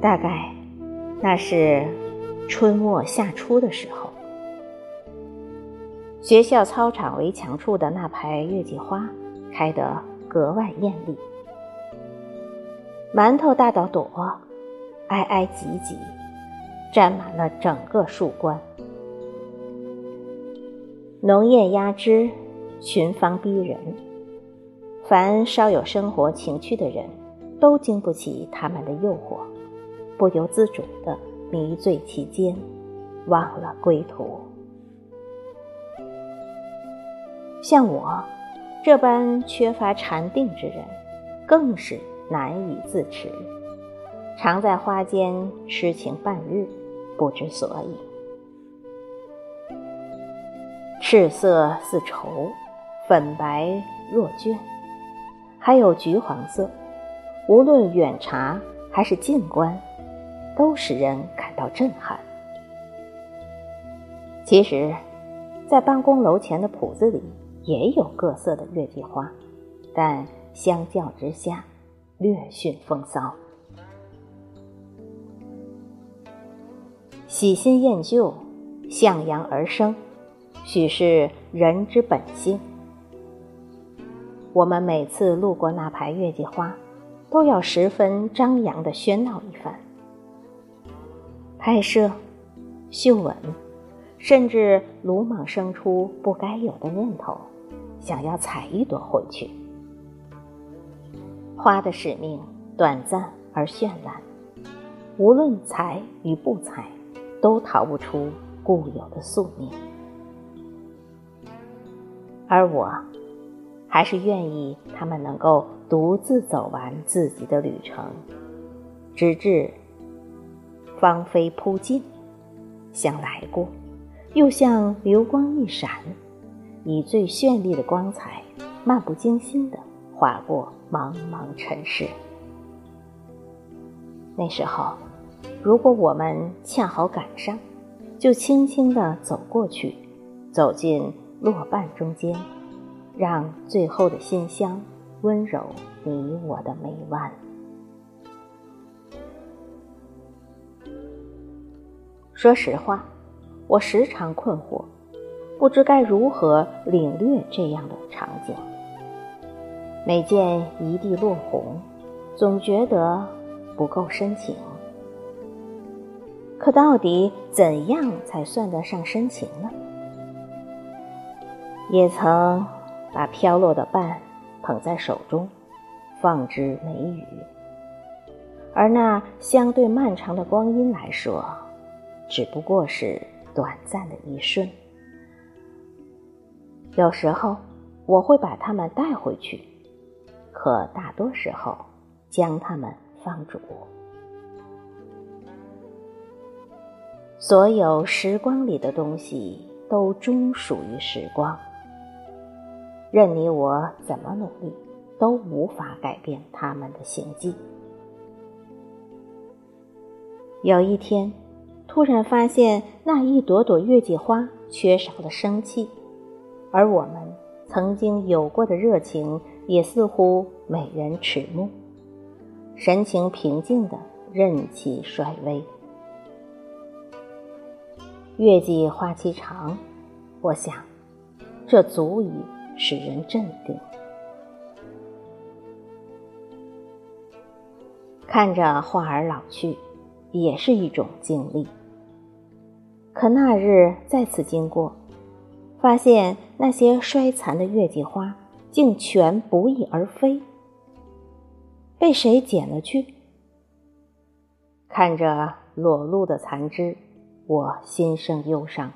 大概那是春末夏初的时候，学校操场围墙处的那排月季花开得格外艳丽，馒头大到朵，挨挨挤挤，占满了整个树冠。浓艳压枝，群芳逼人。凡稍有生活情趣的人，都经不起他们的诱惑，不由自主地迷醉其间，忘了归途。像我这般缺乏禅定之人，更是难以自持，常在花间痴情半日，不知所以。赤色似绸，粉白若绢，还有橘黄色。无论远察还是近观，都使人感到震撼。其实，在办公楼前的铺子里也有各色的月季花，但相较之下，略逊风骚。喜新厌旧，向阳而生。许是人之本性。我们每次路过那排月季花，都要十分张扬的喧闹一番，拍摄、嗅闻，甚至鲁莽生出不该有的念头，想要采一朵回去。花的使命短暂而绚烂，无论采与不采，都逃不出固有的宿命。而我，还是愿意他们能够独自走完自己的旅程，直至芳菲扑尽，像来过，又像流光一闪，以最绚丽的光彩，漫不经心地划过茫茫尘世。那时候，如果我们恰好赶上，就轻轻地走过去，走进。落瓣中间，让最后的馨香温柔你我的眉弯。说实话，我时常困惑，不知该如何领略这样的场景。每见一地落红，总觉得不够深情。可到底怎样才算得上深情呢？也曾把飘落的瓣捧在手中，放之美语。而那相对漫长的光阴来说，只不过是短暂的一瞬。有时候我会把它们带回去，可大多时候将它们放逐。所有时光里的东西都终属于时光。任你我怎么努力，都无法改变他们的行迹。有一天，突然发现那一朵朵月季花缺少了生气，而我们曾经有过的热情也似乎美人迟暮，神情平静的任其衰微。月季花期长，我想，这足以。使人镇定，看着花儿老去，也是一种经历。可那日再次经过，发现那些衰残的月季花竟全不翼而飞，被谁捡了去？看着裸露的残枝，我心生忧伤，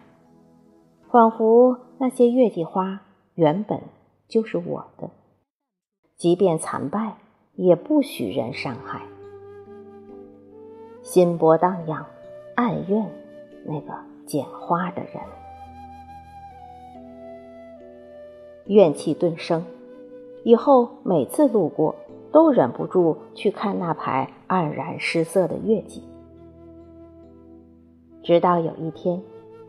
仿佛那些月季花。原本就是我的，即便残败，也不许人伤害。心波荡漾，暗怨那个捡花的人，怨气顿生。以后每次路过，都忍不住去看那排黯然失色的月季。直到有一天，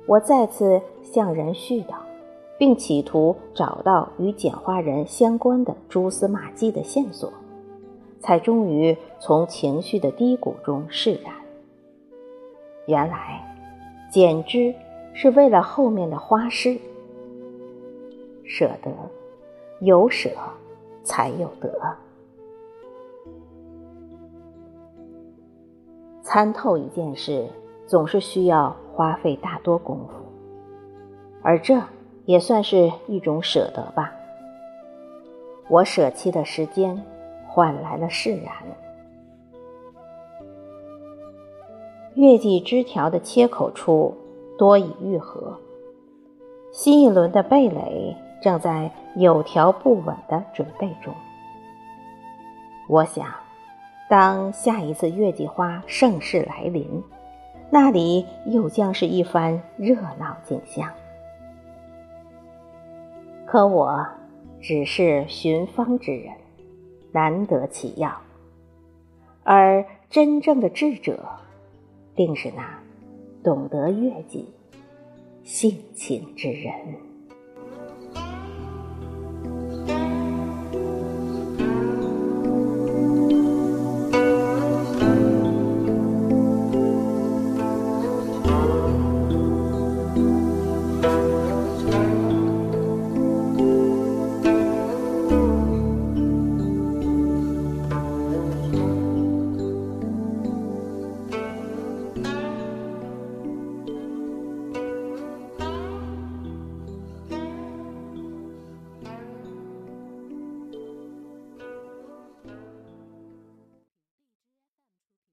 我再次向人絮叨。并企图找到与捡花人相关的蛛丝马迹的线索，才终于从情绪的低谷中释然。原来，剪枝是为了后面的花诗。舍得，有舍，才有得。参透一件事，总是需要花费大多功夫，而这也算是一种舍得吧。我舍弃的时间，换来了释然。月季枝条的切口处多已愈合，新一轮的蓓蕾正在有条不紊的准备中。我想，当下一次月季花盛世来临，那里又将是一番热闹景象。可我。只是寻芳之人，难得其要。而真正的智者，定是那懂得悦己、性情之人。